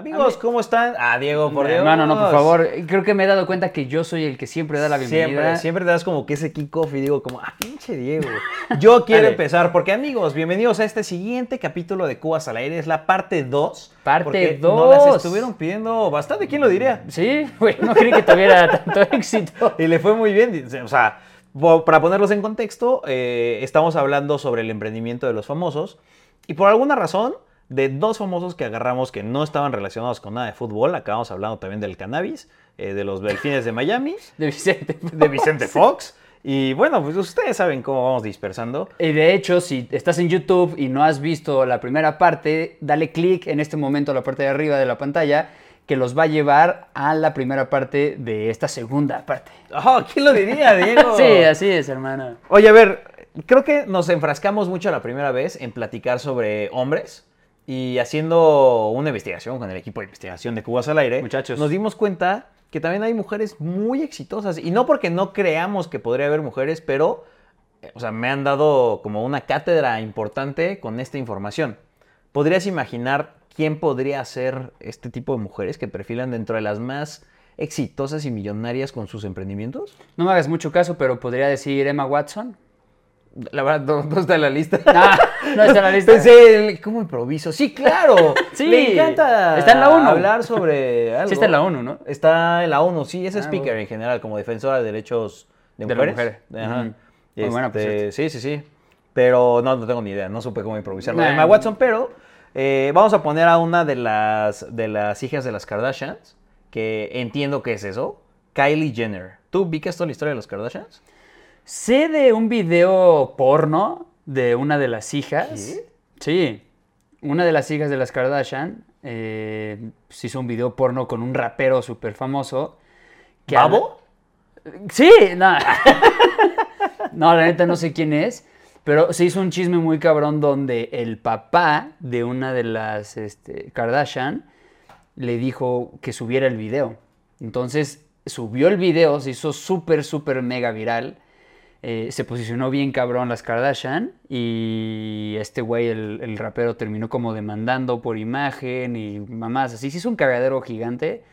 Amigos, ¿cómo están? Ah, Diego, por Dios. Hermano, no, por favor. Creo que me he dado cuenta que yo soy el que siempre da la bienvenida. Siempre, siempre te das como que ese kickoff y digo como, ah, pinche Diego. Yo quiero empezar porque, amigos, bienvenidos a este siguiente capítulo de Cubas al Aire. Es la parte 2. Parte porque dos. Nos las estuvieron pidiendo bastante, ¿quién lo diría? Sí, güey, no creí que tuviera tanto éxito. Y le fue muy bien. O sea, para ponerlos en contexto, eh, estamos hablando sobre el emprendimiento de los famosos. Y por alguna razón, de dos famosos que agarramos que no estaban relacionados con nada de fútbol, acabamos hablando también del cannabis, eh, de los delfines de Miami, De Vicente. de Vicente Fox. Y bueno, pues ustedes saben cómo vamos dispersando. Y de hecho, si estás en YouTube y no has visto la primera parte, dale clic en este momento a la parte de arriba de la pantalla que los va a llevar a la primera parte de esta segunda parte. Oh, ¿Quién lo diría, Diego? Sí, así es, hermano. Oye, a ver, creo que nos enfrascamos mucho la primera vez en platicar sobre hombres y haciendo una investigación con el equipo de investigación de Cubas al Aire. Muchachos. Nos dimos cuenta que también hay mujeres muy exitosas y no porque no creamos que podría haber mujeres, pero, eh, o sea, me han dado como una cátedra importante con esta información. ¿Podrías imaginar quién podría ser este tipo de mujeres que perfilan dentro de las más exitosas y millonarias con sus emprendimientos? No me hagas mucho caso, pero podría decir Emma Watson. La verdad, no, no está en la lista. Ah, no está en la lista. Pensé, ¿cómo improviso? Sí, claro. Sí, Le encanta está en la ONU. hablar sobre algo. Sí está en la ONU, ¿no? Está en la ONU, sí, es Ah, speaker bueno. en general, como defensora de derechos de De mujeres. mujeres. Ajá. Ujú. Muy buena, por Este, sí, sí, sí. Pero no, no tengo ni idea, no supe cómo improvisarlo. Nah. Emma Watson, pero eh, vamos a poner a una de las, de las hijas de las Kardashians, que entiendo que es eso, Kylie Jenner. ¿Tú ubicas toda la historia de los Kardashians? Sé de un video porno de una de las hijas. ¿Qué? Sí. Una de las hijas de las Kardashian eh, se hizo un video porno con un rapero súper famoso. ¿Babo? habla- Sí, no. no, la neta no sé quién es. Pero se hizo un chisme muy cabrón donde el papá de una de las este, Kardashian le dijo que subiera el video. Entonces subió el video, se hizo súper, súper mega viral. Eh, se posicionó bien cabrón las Kardashian y este güey, el, el rapero, terminó como demandando por imagen y mamás así. Se hizo un cagadero gigante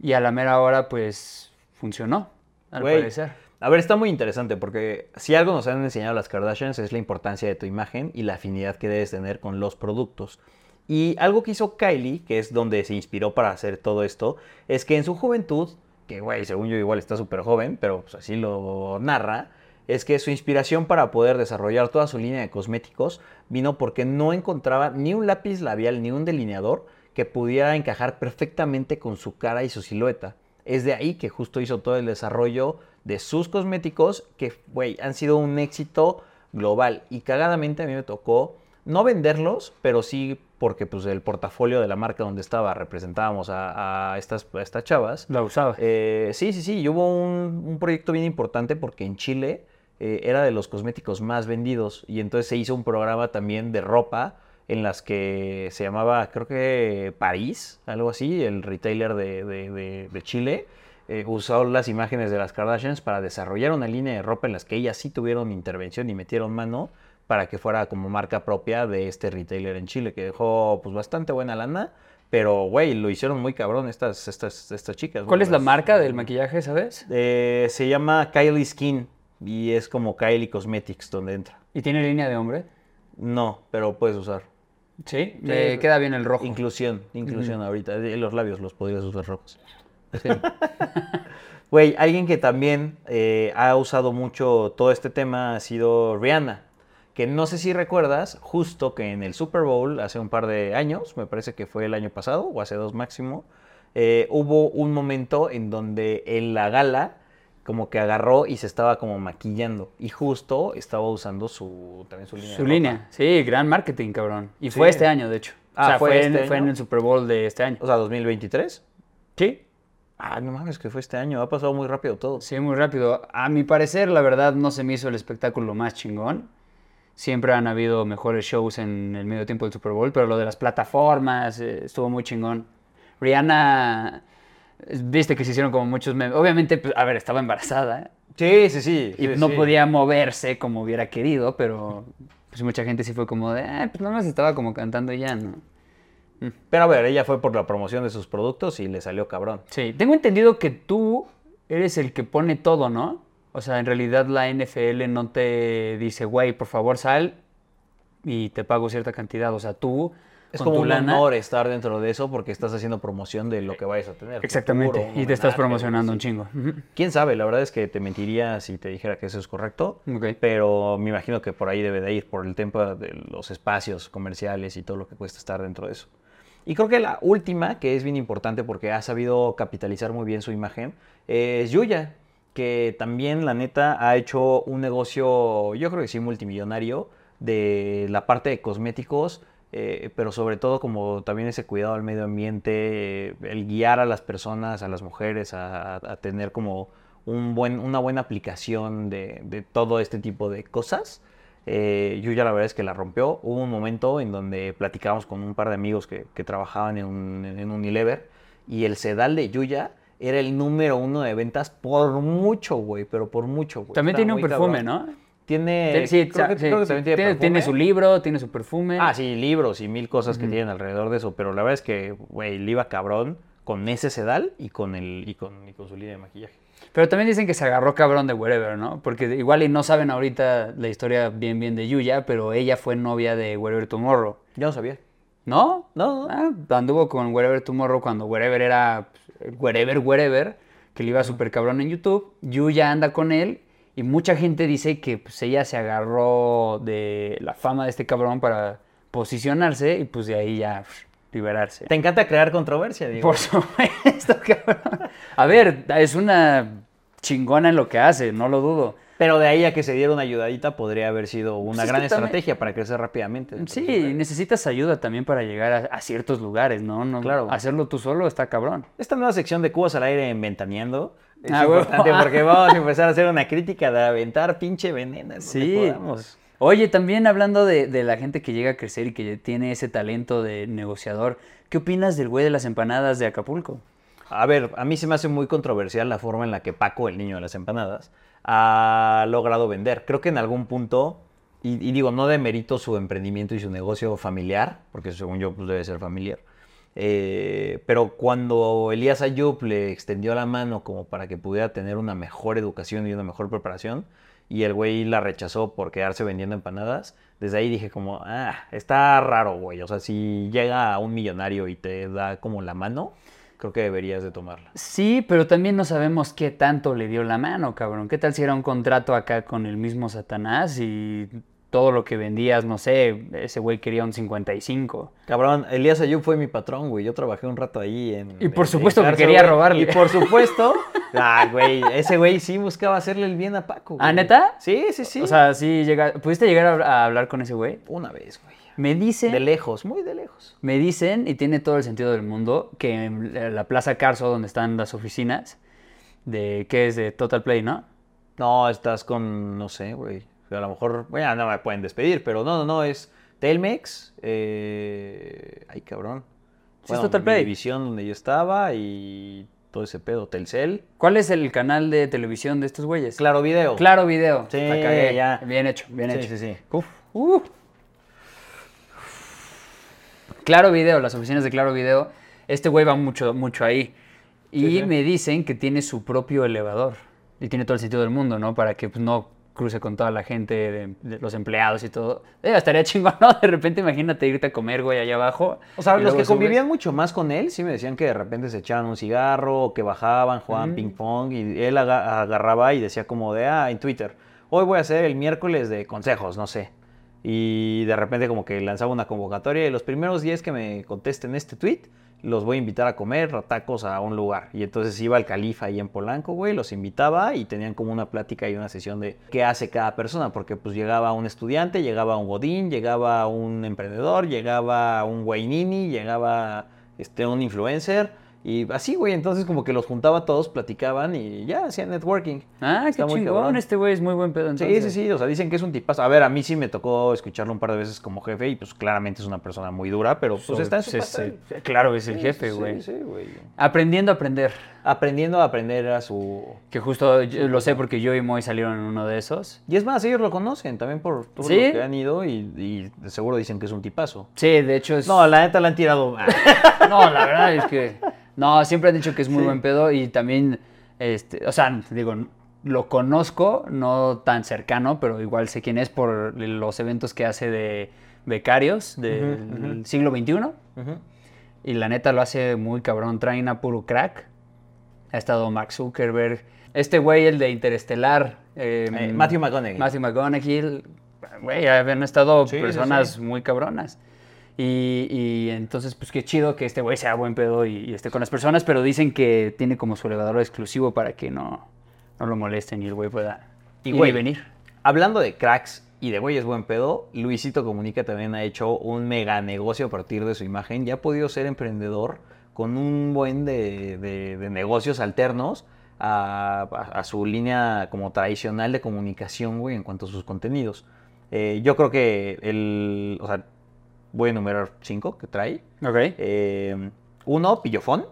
y a la mera hora pues funcionó, al Güey, parecer. A ver, está muy interesante porque si algo nos han enseñado las Kardashians es la importancia de tu imagen y la afinidad que debes tener con los productos. Y algo que hizo Kylie, que es donde se inspiró para hacer todo esto, es que en su juventud, que güey, según yo igual está súper joven, pero pues así lo narra, es que su inspiración para poder desarrollar toda su línea de cosméticos vino porque no encontraba ni un lápiz labial ni un delineador que pudiera encajar perfectamente con su cara y su silueta. Es de ahí que justo hizo todo el desarrollo de sus cosméticos que, güey, han sido un éxito global. Y cagadamente a mí me tocó no venderlos, pero sí porque pues el portafolio de la marca donde estaba representábamos a, a estas, a estas chavas. La usaba. Eh, sí, sí, sí, y hubo un, un proyecto bien importante porque en Chile eh, era de los cosméticos más vendidos y entonces se hizo un programa también de ropa en las que se llamaba, creo que París, algo así, el retailer de, de- de- de Chile, eh, usó las imágenes de las Kardashians para desarrollar una línea de ropa en las que ellas sí tuvieron intervención y metieron mano para que fuera como marca propia de este retailer en Chile, que dejó pues bastante buena lana, pero güey, lo hicieron muy cabrón estas, estas, estas chicas. ¿Cuál es la marca del maquillaje, sabes? eh, se llama Kylie Skin y es como Kylie Cosmetics donde entra. ¿Y tiene línea de hombre? No, pero puedes usar. Sí, me queda bien el rojo. Inclusión, inclusión ahorita. Eh, Los labios los podrías usar rojos. Sí. Güey, alguien que también eh, ha usado mucho todo este tema ha sido Rihanna. Que no sé si recuerdas, justo que en el Super Bowl hace un par de años, me parece que fue el año pasado o hace dos máximo, eh, hubo un momento en donde en la gala como que agarró y se estaba como maquillando y justo estaba usando su también su línea. Su de ropa. línea, sí, gran marketing, cabrón. Y Sí. fue este año, de hecho. Ah, o sea, ¿fue fue, en, este fue en el Super Bowl de este año. O sea, 2023. Sí. Ah, no mames, que fue este año, ha pasado muy rápido todo. Sí, muy rápido. A mi parecer, la verdad, no se me hizo el espectáculo más chingón. Siempre han habido mejores shows en el medio tiempo del Super Bowl, pero lo de las plataformas eh, estuvo muy chingón. Rihanna, viste que se hicieron como muchos memes. Obviamente, pues, a ver, estaba embarazada ¿eh? Sí, sí, sí. y sí, no sí. podía moverse como hubiera querido, pero pues mucha gente sí fue como de, "Ah, pues nada más estaba como cantando y ya, ¿no? Pero a ver, ella fue por la promoción de sus productos y le salió cabrón. Sí, tengo entendido que tú eres el que pone todo, ¿no? O sea, en realidad la NFL no te dice, güey, por favor sal y te pago cierta cantidad. O sea, tú Es con como tu un lana- honor estar dentro de eso porque estás haciendo promoción de lo que vayas a tener. Exactamente. Futuro, y te estás promocionando un chingo. Quién sabe, la verdad es que te mentiría si te dijera que eso es correcto. Pero me imagino que por ahí debe de ir, por el tema de los espacios comerciales y todo lo que cuesta estar dentro de eso. Y creo que la última, que es bien importante porque ha sabido capitalizar muy bien su imagen, es Yuya, que también, la neta, ha hecho un negocio, yo creo que sí, multimillonario, de la parte de cosméticos, eh, pero sobre todo como también ese cuidado al medio ambiente, eh, el guiar a las personas, a las mujeres, a, tener como un buen, una buena aplicación de, de todo este tipo de cosas. Eh, Yuya la verdad es que la rompió. Hubo un momento en donde platicábamos con un par de amigos que, que trabajaban en, un, en Unilever y el sedal de Yuya era el número uno de ventas por mucho, güey, pero por mucho, güey. También Está tiene un perfume, cabrón. ¿no? Tiene, sí, creo que, sí, creo que sí. tiene, su libro, tiene su perfume. Ah, sí, libros y mil cosas que tienen alrededor de eso, pero la verdad es que, güey, le iba cabrón con ese sedal y con, el, y con, y con su línea de maquillaje. Pero también dicen que se agarró cabrón de Wherever, ¿no? Porque igual y no saben ahorita la historia bien bien de Yuya, pero ella fue novia de Wherever Tomorrow. Yo no sabía. ¿No? No. Ah, anduvo con Wherever Tomorrow cuando Wherever era pues, Wherever Wherever, que le iba súper cabrón en YouTube. Yuya anda con él y mucha gente dice que pues, ella se agarró de la fama de este cabrón para posicionarse y pues de ahí ya liberarse. Te encanta crear controversia, digo. Por supuesto, cabrón. A ver, es una chingona en lo que hace, no lo dudo. Pero de ahí a que se diera una ayudadita podría haber sido una Pues es gran también- estrategia para crecer rápidamente. Sí, Entonces, necesitas ayuda también para llegar a, a ciertos lugares, ¿no? no Claro. Hacerlo tú solo está cabrón. Esta nueva sección de Cubos al aire en Ventaneando es Ah, huevo. importante porque vamos a empezar a hacer una crítica de aventar pinche veneno. Sí. Oye, también hablando de, de la gente que llega a crecer y que tiene ese talento de negociador, ¿qué opinas del güey de las empanadas de Acapulco? A ver, a mí se me hace muy controversial la forma en la que Paco, el niño de las empanadas, ha logrado vender. Creo que en algún punto, y, digo, no demerito su emprendimiento y su negocio familiar, porque según yo pues, debe ser familiar. eh, pero cuando Elías Ayub le extendió la mano como para que pudiera tener una mejor educación y una mejor preparación, y el güey la rechazó por quedarse vendiendo empanadas, desde ahí dije como, ah, está raro, güey. O sea, si llega a un millonario y te da como la mano, creo que deberías de tomarla. Sí, pero también no sabemos qué tanto le dio la mano, cabrón. ¿Qué tal si era un contrato acá con el mismo Satanás y todo lo que vendías, no sé, ese güey quería un 55? Cabrón, Elías Ayub fue mi patrón, güey. Yo trabajé un rato ahí en. Y por en- supuesto en que quería güey. robarle. Y por supuesto. ah, güey. Ese güey sí buscaba hacerle el bien a Paco. ¿Ah, güey. neta? Sí, sí, sí. O sea, sí llega... ¿Pudiste llegar a, a hablar con ese güey? una vez, güey. Me dice... De lejos, muy de lejos. Me dicen, y tiene todo el sentido del mundo, que en la Plaza Carso, donde están las oficinas, de ¿qué es? De Total Play, ¿no? No, estás con. No sé, güey. A lo mejor. Bueno, no me pueden despedir, pero no, no, no. Es Telmex. Eh... Ay, cabrón. Sí, es Total Play. división donde yo estaba y todo ese pedo. Telcel. ¿Cuál es el canal de televisión de estos güeyes? Claro Video. Claro Video. Sí, ya. Bien hecho, bien Sí, hecho. sí, sí. Uf, uh. Claro Video, las oficinas de Claro Video. Este güey va mucho, mucho ahí. Y Sí, sí. me dicen que tiene su propio elevador. Y tiene todo el sentido del mundo, ¿no? Para que pues, no cruce con toda la gente, de, de los empleados y todo. Eh, estaría chingón, ¿no? De repente imagínate irte a comer, güey, allá abajo. O sea, los que subes. convivían mucho más con él, sí me decían que de repente se echaban un cigarro, o que bajaban, jugaban Mm. ping pong, y él aga- agarraba y decía como de, ah, en Twitter, hoy voy a hacer el miércoles de consejos, no sé. Y de repente como que lanzaba una convocatoria y los primeros 10 que me contesten este tweet, los voy a invitar a comer tacos a un lugar. Y entonces iba el califa ahí en Polanco, güey, los invitaba y tenían como una plática y una sesión de qué hace cada persona, porque pues llegaba un estudiante, llegaba un godín, llegaba un emprendedor, llegaba un güey nini, llegaba este, un influencer Y así, güey, entonces como que los juntaba todos, platicaban y ya hacían networking. Ah, qué Está muy chingón. cabrón. Este güey es muy buen pedo. Sí, Entonces. sí, sí, o sea, dicen que es un tipazo. A ver, a mí sí me tocó escucharlo un par de veces como jefe y pues claramente es una persona muy dura, pero pues está en su Sí, sí. Claro, es el Sí, jefe, sí, güey. Sí, güey. Aprendiendo a aprender. Aprendiendo a aprender a su... Que justo yo lo sé porque yo y Moy salieron en uno de esos. Y es más, ellos lo conocen también por todos ¿Sí? los que han ido y, y seguro dicen que es un tipazo. Sí, de hecho es. No, la neta la han tirado... No, la verdad es que. No, siempre han dicho que es muy Sí. buen pedo y también. Este, o sea, digo, lo conozco, no tan cercano, pero igual sé quién es por los eventos que hace de becarios del siglo XXI. Ujú. Y la neta lo hace muy cabrón. Traen a puro crack. Ha estado Mark Zuckerberg. Este güey, el de Interestelar. eh, Eh, Matthew McConaughey. Matthew McConaughey. Güey, habían estado Sí, sí, personas sí. muy cabronas. Y, y entonces, pues qué chido que este güey sea buen pedo y, y esté con las personas, pero dicen que tiene como su elevador exclusivo para que no, no lo molesten y el güey pueda Y, güey, venir. Hablando de cracks y de güeyes buen pedo, Luisito Comunica también ha hecho un mega negocio a partir de su imagen y ha podido ser emprendedor con un buen de, de- de negocios alternos a, a- a su línea como tradicional de comunicación, güey, en cuanto a sus contenidos. Eh, yo creo que el, o sea, voy a enumerar cinco que trae. Ok. Eh, uno, Pillofón,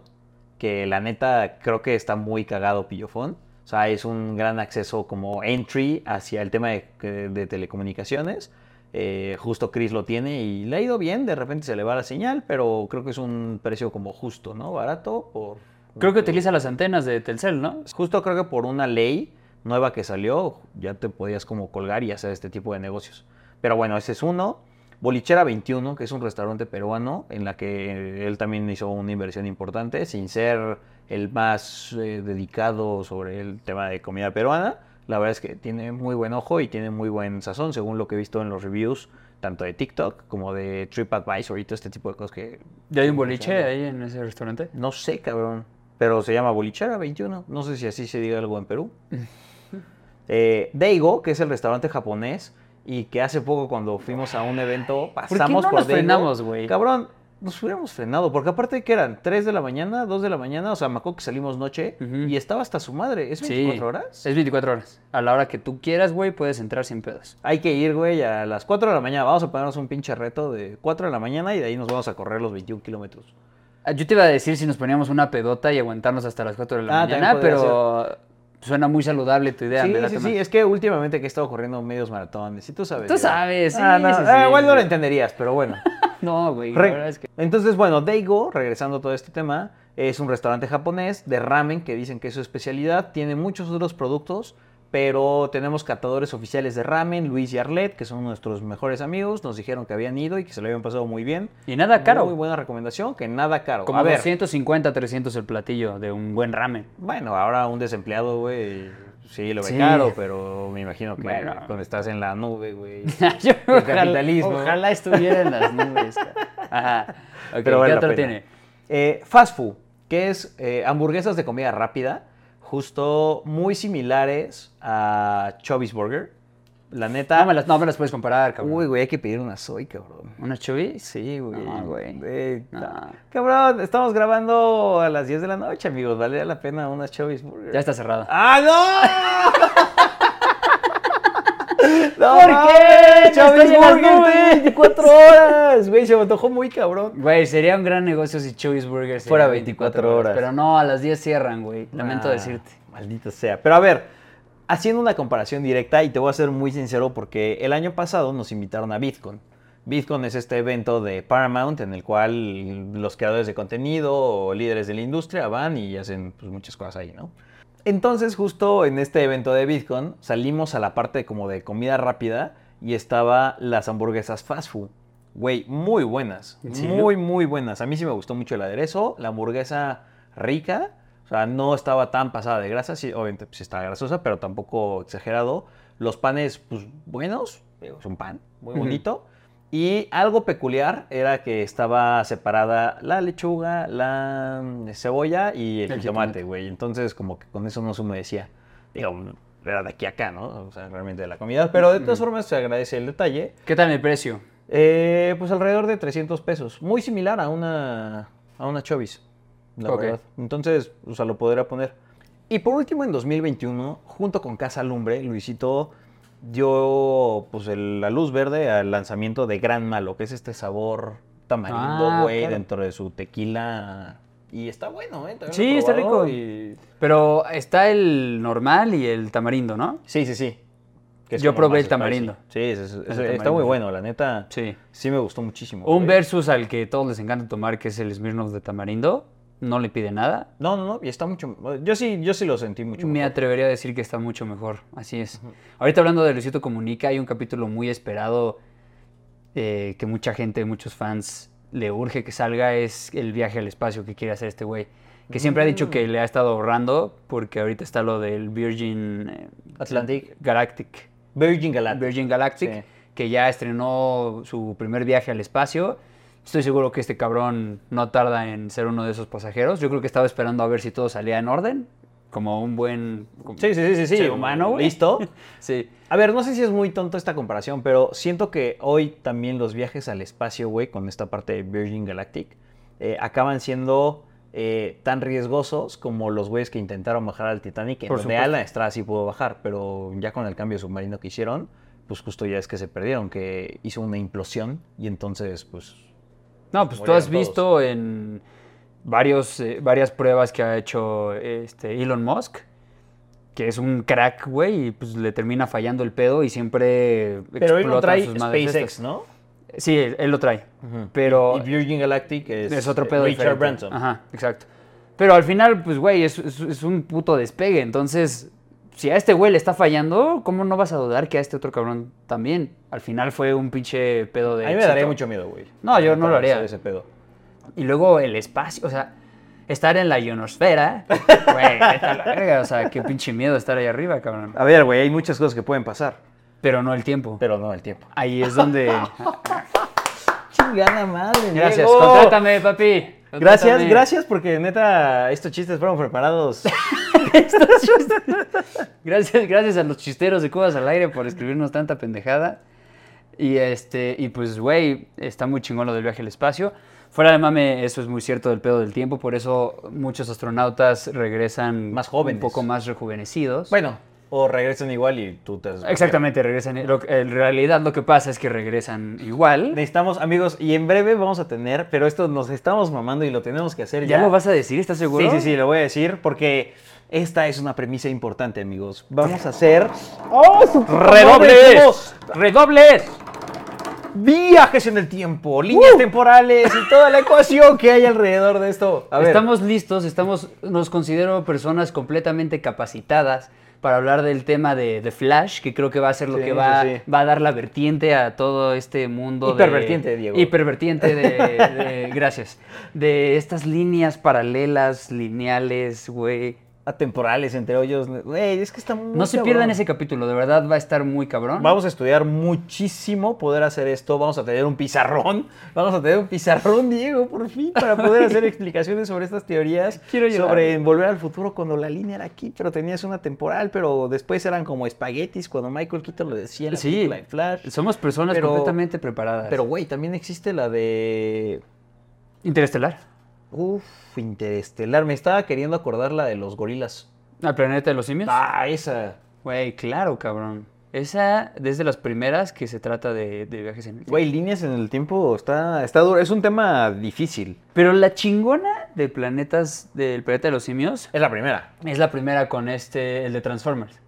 que la neta creo que está muy cagado Pillofón. O sea, es un gran acceso como entry hacia el tema de, de telecomunicaciones. Eh, justo Chris lo tiene y le ha ido bien. De repente se le va la señal, pero creo que es un precio como justo, ¿no? Barato por... Creo que utiliza las antenas de Telcel, ¿no? Justo creo que por una ley nueva que salió, ya te podías como colgar y hacer este tipo de negocios. Pero bueno, ese es uno. Bolichera 21, que es un restaurante peruano en la que él también hizo una inversión importante, sin ser el más eh, dedicado sobre el tema de comida peruana. La verdad es que tiene muy buen ojo y tiene muy buen sazón, según lo que he visto en los reviews, tanto de TikTok como de TripAdvisor y todo este tipo de cosas que... ¿Ya hay un boliche ahí en ese restaurante? No sé, cabrón. Pero se llama Bolichera 21. No sé si así se diga algo en Perú. Eh, Daigo, que es el restaurante japonés, y que hace poco cuando fuimos a un evento pasamos no por nos Daigo. frenamos, güey? Cabrón, nos hubiéramos frenado, porque aparte que eran 3 de la mañana, 2 de la mañana, o sea, me acuerdo que salimos noche y estaba hasta su madre. ¿Es Sí. 24 horas? Es 24 horas. A la hora que tú quieras, güey, puedes entrar sin pedos. Hay que ir, güey, a las 4 de la mañana. Vamos a ponernos un pinche reto de 4 de la mañana y de ahí nos vamos a correr los 21 kilómetros. Ah, Yo te iba a decir si nos poníamos una pedota y aguantarnos hasta las 4 de la Ah, mañana, pero suena muy saludable tu idea. sí, sí, sí, es que últimamente que he estado corriendo medios maratones, y tú sabes. Tú sabes, sí, Ah, no, sí, eh, sí, igual no lo entenderías, pero bueno. No, güey, Re- la verdad es que... Entonces, bueno, Daigo, regresando a todo este tema, es un restaurante japonés de ramen que dicen que es su especialidad. Tiene muchos otros productos, pero tenemos catadores oficiales de ramen, Luis y Arlet, que son nuestros mejores amigos. Nos dijeron que habían ido y que se lo habían pasado muy bien. Y nada caro. Muy buena recomendación, que nada caro. Como a ver, 250, 300 el platillo de un buen ramen. bueno, ahora un desempleado, güey, sí lo ve Sí. caro, pero me imagino que Bueno. cuando estás en la nube, güey. Capitalismo. Ojalá, ojalá estuviera en las nubes. Ajá. Pero vale ¿Qué la otro tiene? Eh, fast food, que es eh, hamburguesas de comida rápida, justo muy similares a Chubby's Burger. La neta. No me, las, no me las puedes comparar, cabrón. Uy, güey, hay que pedir una soy, cabrón. ¿Una chubis? Sí, güey. No, güey. Eh, No. Cabrón, estamos grabando a las 10 de la noche, amigos. Vale la pena unas Chubby's Burger. Ya está cerrada. ¡Ah, no! ¡No ¿Por qué? Chubby's estoy en las Burger, nubes. 24 horas. Güey, se me antojó muy cabrón. Güey, sería un gran negocio si Chubby's Burgers Fuera era 24 horas. Pero no, a las 10 cierran, güey. Lamento Ah, decirte. Maldito sea. Pero a ver, haciendo una comparación directa, y te voy a ser muy sincero porque el año pasado nos invitaron a BitCon. BitCon es este evento de Paramount en el cual los creadores de contenido o líderes de la industria van y hacen pues, muchas cosas ahí, ¿no? Entonces, justo en este evento de BitCon, salimos a la parte como de comida rápida y estaba las hamburguesas fast food. Güey, muy buenas. Muy, muy buenas. A mí sí me gustó mucho el aderezo, la hamburguesa rica. O sea, no estaba tan pasada de grasa, sí, obviamente pues, sí estaba grasosa, pero tampoco exagerado. Los panes, pues buenos, es un pan, muy bonito. Y algo peculiar era que estaba separada la lechuga, la mm, cebolla y el, El jitomate. güey. Entonces, como que con eso no se humedecía. Digo, era de aquí a acá, ¿no? O sea, realmente de la comida. Pero de todas formas se agradece el detalle. ¿Qué tal el precio? Eh, pues alrededor de 300 pesos. Muy similar a una, a una Chovis. la verdad. Entonces, o sea, lo podría poner. Y por último, en 2021, junto con Casa Lumbre, Luisito dio pues el- la luz verde al lanzamiento de Gran Malo, que es este sabor tamarindo, Ah, güey, claro. dentro de su tequila. Y está bueno, ¿eh? También Sí, está rico. y- Pero está el normal y el tamarindo, ¿no? Sí, sí, sí. Yo probé el tamarindo. Sí, es- es- El está muy bueno, la neta. Sí. Sí me gustó muchísimo. Un versus al que todos les encanta tomar, que es el Smirnoff de tamarindo, no le pide nada. No, no, no, y está mucho. Yo sí, yo sí lo sentí mucho. Me mejor. atrevería a decir que está mucho mejor, así es. Ahorita hablando de Luisito Comunica, hay un capítulo muy esperado eh, que mucha gente, muchos fans le urge que salga, es el viaje al espacio que quiere hacer este güey. Que siempre ha dicho que le ha estado ahorrando porque ahorita está lo del Virgin eh, Atlantic. Galactic. Virgin Galactic. Virgin Galactic, Sí. que ya estrenó su primer viaje al espacio. Estoy seguro que este cabrón no tarda en ser uno de esos pasajeros. Yo creo que estaba esperando a ver si todo salía en orden, como un buen como Sí, sí, sí, sí, humano, güey. Listo. Sí. A ver, no sé si es muy tonto esta comparación, pero siento que hoy también los viajes al espacio, güey, con esta parte de Virgin Galactic, eh, acaban siendo eh, tan riesgosos como los güeyes que intentaron bajar al Titanic, en Por donde. Alan Estrada sí pudo bajar, pero ya con el cambio submarino que hicieron, pues justo ya es que se perdieron, que hizo una implosión y entonces, pues... No, pues tú has visto en varios, eh, varias pruebas que ha hecho este Elon Musk, que es un crack, güey, y pues le termina fallando el pedo y siempre Pero él no trae sus SpaceX, estas. ¿no? Sí, él, él lo trae. Pero Y Virgin Galactic es, es otro pedo Richard diferente. Branson. Ajá, exacto. Pero al final, pues, güey, es, es- es un puto despegue. Entonces, si a este güey le está fallando, ¿cómo no vas a dudar que a este otro cabrón también? Al final fue un pinche pedo de A mí me éxito. daría mucho miedo, güey. No, yo no lo haría. Ese pedo. Y luego el espacio, o sea, estar en la ionosfera, güey, a la verga. O sea, qué pinche miedo estar ahí arriba, cabrón. A ver, güey, hay muchas cosas que pueden pasar, Pero no el tiempo. pero no el tiempo. Ahí es donde... Chingada madre, Gracias, Diego. contrátame, papi. Gracias, gracias, porque neta, estos chistes fueron preparados. Gracias, gracias a los chisteros de Cubas al aire por escribirnos tanta pendejada. Y este, y pues, güey, está muy chingón lo del viaje al espacio. Fuera de mame, eso es muy cierto del pedo del tiempo, por eso muchos astronautas regresan Más jóvenes. un poco más rejuvenecidos. bueno, o regresan igual y tú te... Exactamente, regresan. lo- en realidad lo que pasa es que regresan igual. Necesitamos, amigos, y en breve vamos a tener, pero esto nos estamos mamando y lo tenemos que hacer ya. ¿Ya lo vas a decir? ¿Estás seguro? Sí, sí, sí, lo voy a decir porque esta es una premisa importante, amigos. Vamos a hacer... ¡Oh, su! ¡Redobles! ¡Redobles! Viajes en el tiempo, líneas temporales y toda la ecuación que hay alrededor de esto. A ver. Estamos listos, estamos, nos considero personas completamente capacitadas para hablar del tema de, de Flash, que creo que va a ser lo Sí, que va, sí, va a dar la vertiente a todo este mundo. Hipervertiente, de, Diego. Hipervertiente de, de- Gracias. De estas líneas paralelas, lineales, güey. Atemporales entre hoyos. Güey, es que está muy No se cabrón. pierdan ese capítulo, de verdad va a estar muy cabrón. Vamos a estudiar muchísimo poder hacer esto. Vamos a tener un pizarrón. Vamos a tener un pizarrón, Diego, por fin, para poder hacer explicaciones sobre estas teorías. Quiero. Sobre volver al futuro cuando la línea era aquí, pero tenías una temporal, pero después eran como espaguetis cuando Michael Keaton lo decía en la Sí. de Flash. Somos personas Pero- completamente preparadas. Pero, güey, también existe la de. Interestelar. Uf, Interestelar. Me estaba queriendo acordar la de los gorilas. ¿Al planeta de los simios? Ah, esa. Güey, claro, cabrón. Esa, desde las primeras que se trata de, de viajes en el tiempo. Güey, líneas en el tiempo está, está duro. Es un tema difícil. Pero la chingona de planetas del planeta de los simios Es la primera. es la primera con este, el de Transformers.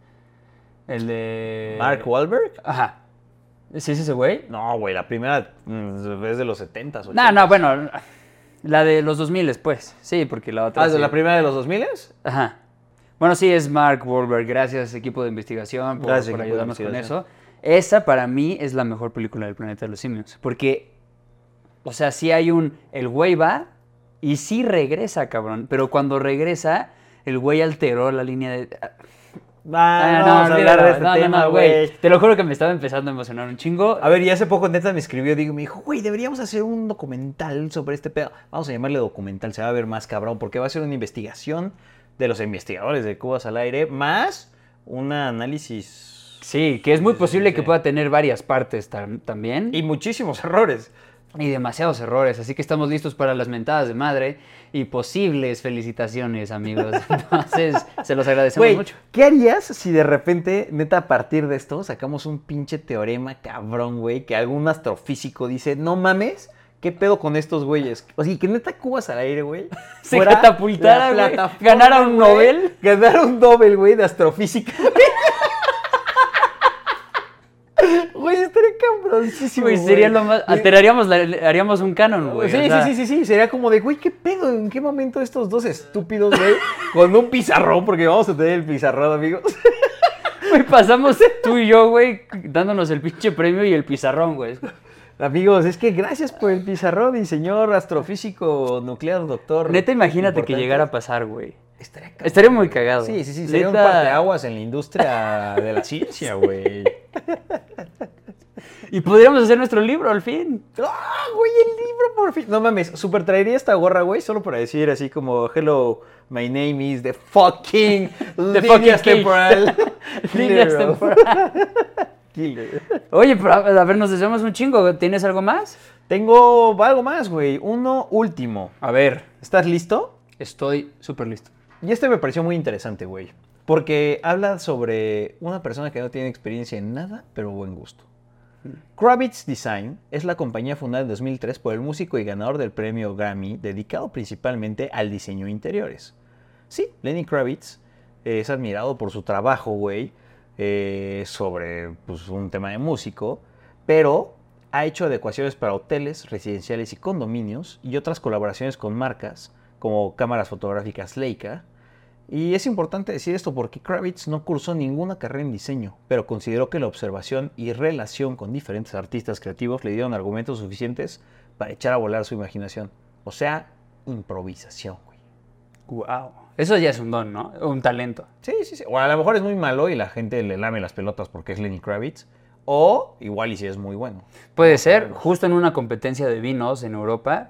El de. Mark Wahlberg. Ajá. ¿Sí es ese güey? No, güey, la primera mm, es de los 70s. No, no, bueno. La de los 2000 pues. Sí, porque la otra. Ah, ¿es de sí. la primera de los 2000 Ajá. Bueno, sí, es Mark Wahlberg. Gracias, equipo de investigación, por, Gracias, por ayudarnos con eso. Esa para mí es la mejor película del planeta de los simios. Porque, o sea, sí hay un. El güey va y sí regresa, cabrón. Pero cuando regresa, el güey alteró la línea de. Ah, Ah, no, vamos a hablar de este No, no, no, güey. Te lo juro que me estaba empezando a emocionar un chingo. A ver, y hace poco neta me escribió, digo, me dijo, güey, deberíamos hacer un documental sobre este pedo. Vamos a llamarle documental, se va a ver más cabrón, porque va a ser una investigación de los investigadores de Cubas al aire, más un análisis Sí, que es muy posible que pueda tener varias partes tam- también. y muchísimos errores. Y demasiados errores, así que estamos listos para las mentadas de madre y posibles felicitaciones, amigos. Entonces, se los agradecemos mucho. ¿qué harías si de repente, neta, a partir de esto, sacamos un pinche teorema cabrón, güey, que algún astrofísico dice, no mames, ¿qué pedo con estos güeyes? O sea, que neta Cubas al aire, güey. Se catapultara, güey, ganara un Nobel. Ganara un Nobel, güey, de astrofísica. Güey, estaría cabroncísimo, Güey, güey. sería lo más. Alteraríamos la- haríamos un canon, güey. Sí, o sí, sea, sí, sí, sí, sería como de, güey, ¿qué pedo? ¿En qué momento estos dos estúpidos, güey, con un pizarrón, porque vamos a tener el pizarrón, amigos? Güey, pasamos tú y yo, güey, dándonos el pinche premio y el pizarrón, güey. Amigos, es que gracias por el pizarrón y señor astrofísico nuclear, doctor. Neta, imagínate que llegara a pasar, güey. Estaría, muy cagado. Sí, sí, sí, sería un Neta- parteaguas en la industria de la ciencia, güey. Y podríamos hacer nuestro libro al fin. ¡Ah, güey, el libro por fin! No mames, super traería esta gorra, güey, solo para decir así como, hello, my name is the fucking... The fucking temporal. Líneas. Killer. Oye, pero a ver, nos deseamos un chingo. ¿Tienes algo más? Tengo algo más, güey. Uno último. A ver, ¿Estás listo? estoy súper listo. Y este me pareció muy interesante, güey. Porque habla sobre una persona que no tiene experiencia en nada, pero buen gusto. Kravitz Design es la compañía fundada en 2003 por el músico y ganador del premio Grammy, dedicado principalmente al diseño de interiores. Sí, Lenny Kravitz es admirado por su trabajo, güey, eh, sobre pues, un tema de músico, pero ha hecho adecuaciones para hoteles, residenciales y condominios y otras colaboraciones con marcas como cámaras fotográficas Leica. Y es importante decir esto porque Kravitz no cursó ninguna carrera en diseño, pero consideró que la observación y relación con diferentes artistas creativos le dieron argumentos suficientes para echar a volar su imaginación. O sea, improvisación, güey. Wow. Eso ya es un don, ¿no? Un talento. Sí, sí, sí. O a lo mejor es muy malo y la gente le lame las pelotas porque es Lenny Kravitz. O igual y si es muy bueno. Puede ser, justo en una competencia de vinos en Europa,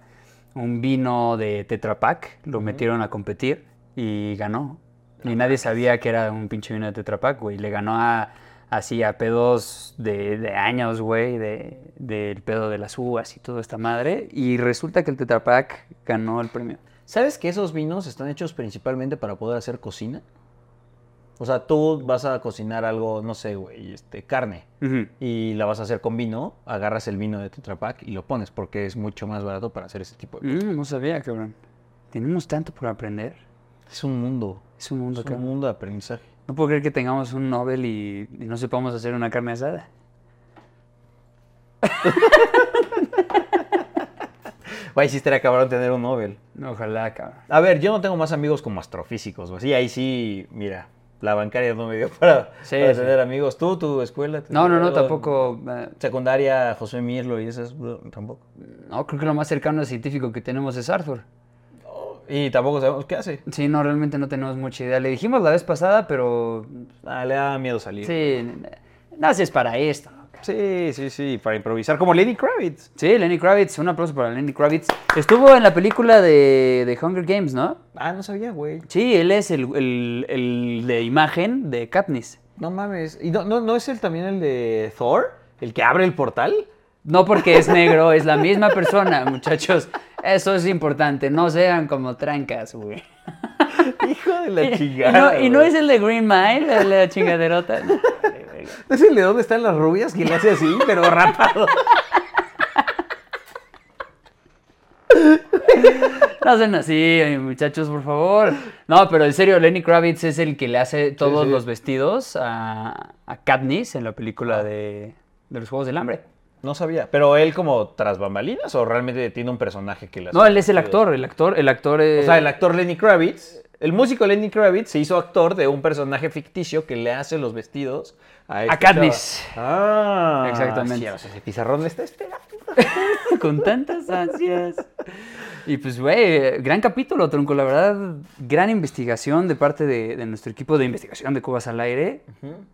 un vino de Tetra Pak lo metieron a competir y ganó. Y nadie sabía que era un pinche vino de Tetra Pak, güey. Le ganó a, así a pedos de, de años, güey, de- del pedo de las uvas y toda esta madre. Y resulta que el Tetra Pak ganó el premio. ¿Sabes que esos vinos están hechos principalmente para poder hacer cocina? O sea, tú vas a cocinar algo, no sé, güey, este, carne. Y la vas a hacer con vino, agarras el vino de Tetra Pak y lo pones porque es mucho más barato para hacer ese tipo de cosas. Mm, no sabía, cabrón. Tenemos tanto por aprender. Es un mundo, Es un mundo, es un mundo de aprendizaje. No puedo creer que tengamos un Nobel y, y no sepamos hacer una carne asada. Güey, sí estaría cabrón tener un Nobel. Ojalá, cabrón. A ver, yo no tengo más amigos como astrofísicos. Sí, ahí sí, mira, la bancaria no me dio para, Sí, para sí. tener amigos. ¿Tú, tu escuela? No, no, no, tampoco. eh, Secundaria, José Mirlo y esas, tampoco. No, creo que lo más cercano a científico que tenemos es Arthur. Y tampoco sabemos qué hace. Sí, no, realmente no tenemos mucha idea. Le dijimos la vez pasada, pero. Ah, le da miedo salir. Sí, naces para esto. sí, sí, sí, para improvisar, como Lenny Kravitz. Sí, Lenny Kravitz, un aplauso para Lenny Kravitz. Estuvo en la película de, de Hunger Games, ¿no? Ah, no sabía, güey. Sí, él es el, el- el de imagen de Katniss. No mames. ¿Y no, no, no es él también el de Thor? ¿El que abre el portal? No porque es negro, es la misma persona, muchachos. Eso es importante, no sean como trancas, güey. Hijo de la Y chingada. no, y no es el de Green Mile, el de la chingaderota. ¿No es el de dónde están las rubias que le hace así, pero rapado? No sean así, muchachos, por favor. No, pero en serio, Lenny Kravitz es el que le hace todos sí. los vestidos a, a Katniss en la película de, de los Juegos del Hambre. No sabía. ¿Pero él como tras bambalinas o realmente tiene un personaje que hace No, él es el actor, el actor, el actor es... O sea, el actor Lenny Kravitz, el músico Lenny Kravitz se hizo actor de un personaje ficticio que le hace los vestidos a, Katniss. chava. Ah, Exactamente. sea, ese pizarrón está esperando. con tantas ansias. Y pues, güey, gran capítulo, Tronco. La verdad, gran investigación de parte de, de nuestro equipo de investigación de Cubas al Aire.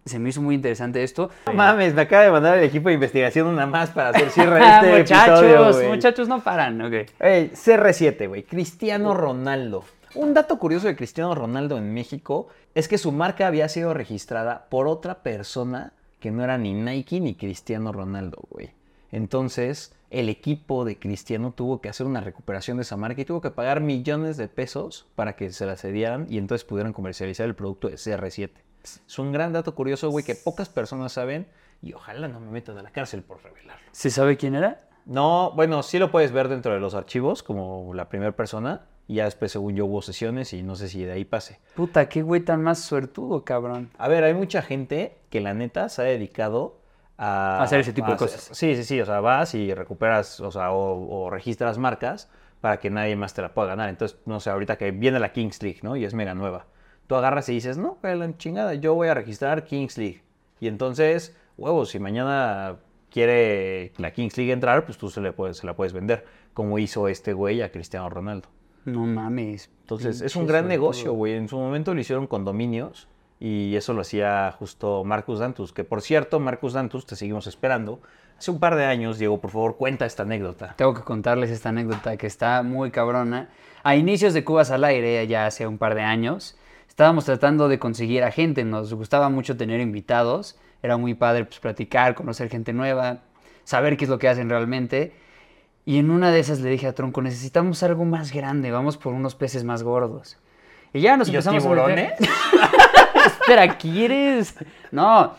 Se me hizo muy interesante esto. No mames, me acaba de mandar el equipo de investigación una más para hacer cierre este muchachos, episodio, muchachos no paran, ok. Ey, CR7, güey. Cristiano Ronaldo. Un dato curioso de Cristiano Ronaldo en México es que su marca había sido registrada por otra persona que no era ni Nike ni Cristiano Ronaldo, güey. Entonces, el equipo de Cristiano tuvo que hacer una recuperación de esa marca y tuvo que pagar millones de pesos para que se la cedieran y entonces pudieran comercializar el producto de CR7. Es un gran dato curioso, güey, que pocas personas saben y ojalá no me metan a la cárcel por revelarlo. ¿Se sabe quién era? No, bueno, sí lo puedes ver dentro de los archivos como la primera persona y ya después, según yo, hubo sesiones y no sé si de ahí pase. Puta, qué güey tan más suertudo, cabrón. A ver, hay mucha gente que la neta se ha dedicado a... Hacer ese tipo de a- cosas. Sí, sí, sí, o sea, vas y recuperas, o sea, o, o registras marcas para que nadie más te la pueda ganar. Entonces, no sé, ahorita que viene la Kings League, ¿no? Y es mega nueva. Tú agarras y dices, no, güey, la chingada, yo voy a registrar Kings League. Y entonces, huevos, si mañana quiere la Kings League entrar, pues tú se, le puedes, se la puedes vender, como hizo este güey a Cristiano Ronaldo. No mames. Entonces, es un gran negocio, güey. En su momento lo hicieron con dominios y eso lo hacía justo Marcus Dantus. Que por cierto, Marcus Dantus, te seguimos esperando. Hace un par de años, Diego, por favor, cuenta esta anécdota. Tengo que contarles esta anécdota que está muy cabrona. A inicios de Cubas al aire, ya hace un par de años, estábamos tratando de conseguir a gente. Nos gustaba mucho tener invitados. Era muy padre pues, platicar, conocer gente nueva, saber qué es lo que hacen realmente. Y en una de esas le dije a Tronco, necesitamos algo más grande, vamos por unos peces más gordos. Y ya nos ¿Y empezamos a tiburones? meter- Espera, ¿quieres? No.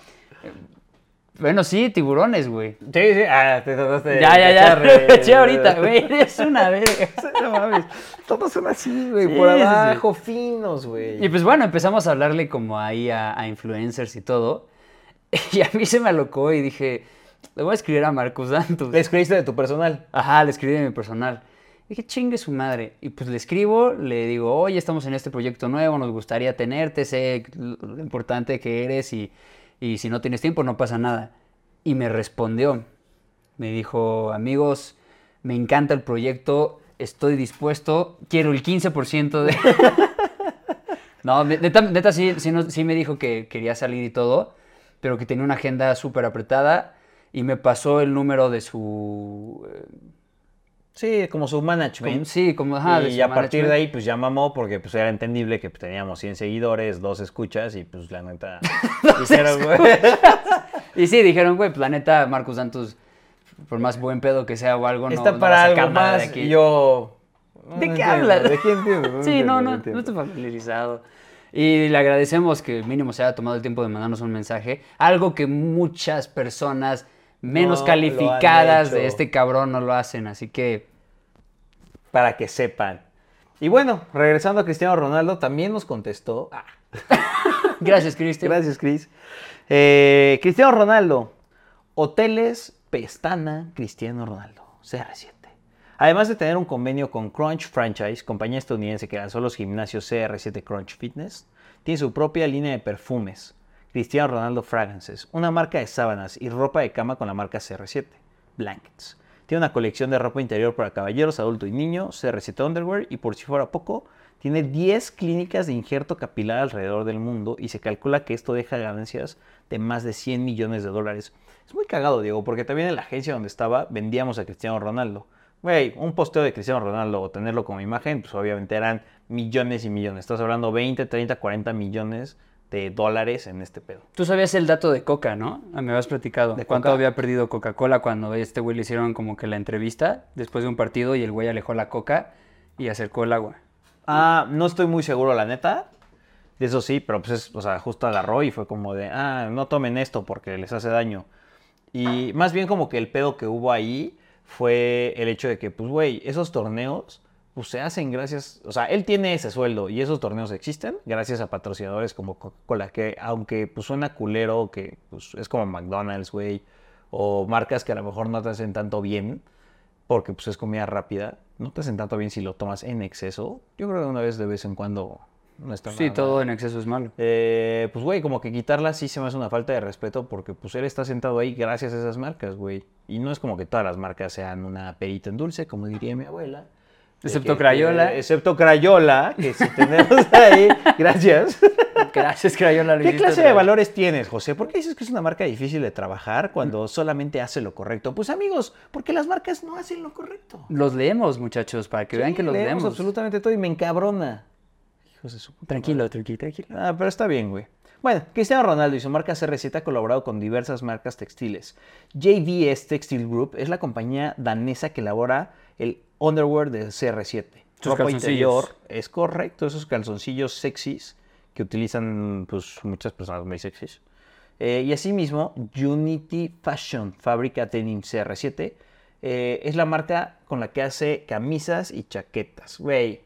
Bueno, sí, tiburones, güey. Sí, sí. Ah, te trataste de Ya, ya, ya. Lo eché ahorita, güey. Eres una verga. No mames. Todos son así, güey. Sí, por sí. abajo, finos, güey. Y pues bueno, empezamos a hablarle como ahí a, a influencers y todo. Y a mí se me alocó y dije, le voy a escribir a Marcus Dantus. Le escribiste de tu personal. Ajá, le escribí de mi personal. Dije, chingue su madre. Y pues le escribo, le digo, oye, estamos en este proyecto nuevo, nos gustaría tenerte, sé lo importante que eres y, y si no tienes tiempo no pasa nada. Y me respondió, me dijo, amigos, me encanta el proyecto, estoy dispuesto, quiero el 15% de... no, neta, neta sí, sí, nos- sí me dijo que quería salir y todo, pero que tenía una agenda súper apretada y me pasó el número de su... eh, Sí, como su management. como- sí, como... Ajá, y a partir de ahí, pues ya mamó porque pues era entendible que pues, teníamos 100 seguidores, dos escuchas y pues la neta... güey. Y sí, dijeron, güey, planeta Marcus Santos, por más buen pedo que sea o algo, no, Está no para a algo nada de más aquí. yo... ¿De no qué entiendo, hablas? ¿De qué entiendo? Sí, entiendo, no, no, no estoy familiarizado. Y le agradecemos que mínimo se haya tomado el tiempo de mandarnos un mensaje. Algo que muchas personas menos No calificadas de este cabrón no lo hacen. Así que, Para que sepan. Y bueno, regresando a Cristiano Ronaldo, también nos contestó... Ah, gracias, Cristian. Gracias, Cris. Eh, Cristiano Ronaldo. Hoteles Pestana Cristiano Ronaldo. CR7. Además de tener un convenio con Crunch Franchise, compañía estadounidense que lanzó los gimnasios CR7 Crunch Fitness, tiene su propia línea de perfumes, Cristiano Ronaldo Fragrances, una marca de sábanas y ropa de cama con la marca CR7, Blankets. Tiene una colección de ropa interior para caballeros, adulto y niño, CR7 Underwear y por si fuera poco, tiene 10 clínicas de injerto capilar alrededor del mundo y se calcula que esto deja ganancias de más de 100 millones de dólares. Es muy cagado, Diego, porque también en la agencia donde estaba vendíamos a Cristiano Ronaldo. Güey, un posteo de Cristiano Ronaldo o tenerlo como imagen, pues obviamente eran millones y millones. Estás hablando 20, 30, 40 millones de dólares en este pedo. Tú sabías el dato de Coca, ¿no? Ah, Me habías platicado. ¿De ¿Cuánto Coca? había perdido Coca-Cola cuando a este güey le hicieron como que la entrevista después de un partido y el güey alejó la coca y acercó el agua? Ah, no estoy muy seguro, la neta. De eso sí, pero pues, es- o sea, justo agarró y fue como de, ah, no tomen esto porque les hace daño. Y más bien como que el pedo que hubo ahí fue el hecho de que, pues, güey, esos torneos, pues se hacen gracias, o sea, él tiene ese sueldo y esos torneos existen gracias a patrocinadores como Coca-Cola, que aunque pues suena culero, que pues es como McDonald's, güey, o marcas que a lo mejor no te hacen tanto bien, porque pues es comida rápida, no te hacen tanto bien si lo tomas en exceso. Yo creo que una vez de vez en cuando no está Sí, nada todo mal. en exceso es malo. Eh, pues, güey, como que quitarla sí se me hace una falta de respeto porque, pues, él está sentado ahí gracias a esas marcas, güey. Y no es como que todas las marcas sean una perita en dulce, como diría mi abuela. Excepto que- Crayola. que- excepto Crayola, que si tenemos ahí, gracias. Gracias, Crayola. lo ¿Qué clase de valores tienes, José? ¿Por qué dices que es una marca difícil de trabajar cuando solamente hace lo correcto? Pues, amigos, porque las marcas no hacen lo correcto. Los leemos, muchachos, para que vean que los leemos leemos. absolutamente todo y me encabrona. Hijos de su puta Tranquilo, tranquilo, tranquilo. Ah, pero está bien, güey. Bueno, Cristiano Ronaldo y su marca CR7 ha colaborado con diversas marcas textiles. JVS Textile Group es la compañía danesa que elabora el underwear de CR7. Sus Ropa interior, es correcto, esos calzoncillos sexys que utilizan pues, muchas personas muy sexys. Eh, y asimismo, Unity Fashion fabrica Denim CR7. Eh, es la marca con la que hace camisas y chaquetas. Güey,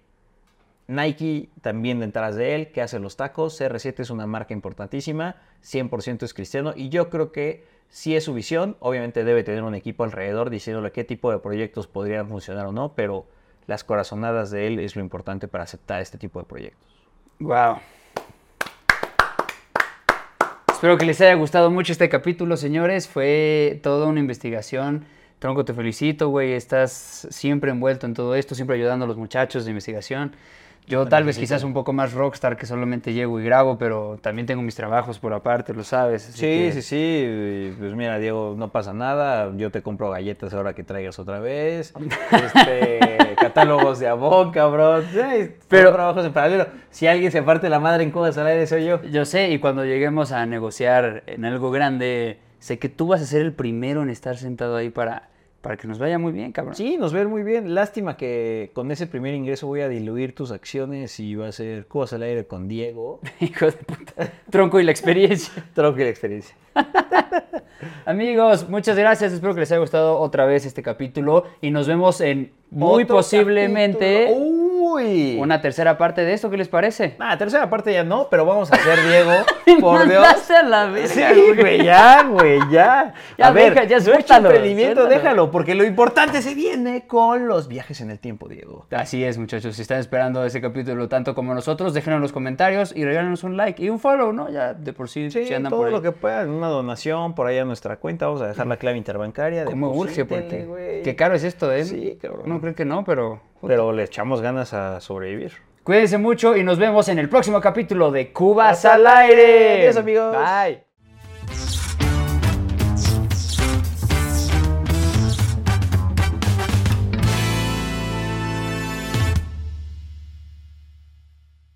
Nike también detrás de él, que hace los tacos. CR7 es una marca importantísima, 100% es cristiano. Y yo creo que si es su visión, obviamente debe tener un equipo alrededor diciéndole qué tipo de proyectos podrían funcionar o no, pero las corazonadas de él es lo importante para aceptar este tipo de proyectos. Wow. Espero que les haya gustado mucho este capítulo, señores. Fue toda una investigación. Tronco, te felicito, güey. Estás siempre envuelto en todo esto, siempre ayudando a los muchachos de investigación. Yo tal vez quizás un poco más rockstar que solamente llego y grabo, pero también tengo mis trabajos por aparte, lo sabes. Sí, que- sí, sí. Pues mira, Diego, no pasa nada. Yo te compro galletas ahora que traigas otra vez. Este, catálogos de Avon, cabrón. Sí, Pero- trabajos en paralelo. Si alguien se parte la madre en Cubas al aire, soy yo. Yo sé, y cuando lleguemos a negociar en algo grande, sé que tú vas a ser el primero en estar sentado ahí para, para que nos vaya muy bien, cabrón. Sí, nos ven muy bien. Lástima que con ese primer ingreso voy a diluir tus acciones y va a ser Cubas al aire con Diego. Hijo de puta. Tronco y la experiencia. Tronco y la experiencia. Amigos, muchas gracias. Espero que les haya gustado otra vez este capítulo y nos vemos en muy Otro posiblemente. Uy. una tercera parte de esto. ¿Qué les parece? Ah, tercera parte ya no, pero vamos a hacer Diego. por Dios. A la Sí, güey. ya, güey, ya. Ya a ver, deja, ya mucho suéltalo, emprendimiento, suéltalo. déjalo, porque lo importante se viene con los viajes en el tiempo, Diego. Así es, muchachos. Si están esperando ese capítulo tanto como nosotros, déjenlo en los comentarios y regálenos un like y un follow, ¿no? Ya de por sí, Sí, si andan todo por ahí. lo que puedan, una donación por ahí a nuestra cuenta, vamos a dejar la clave interbancaria. ¿Cómo urge? Porque qué caro es esto, ¿eh? Sí, cabrón. No creo que no, pero pero le echamos ganas a sobrevivir. Cuídense mucho y nos vemos en el próximo capítulo de Cubas al aire. Adiós amigos. Bye.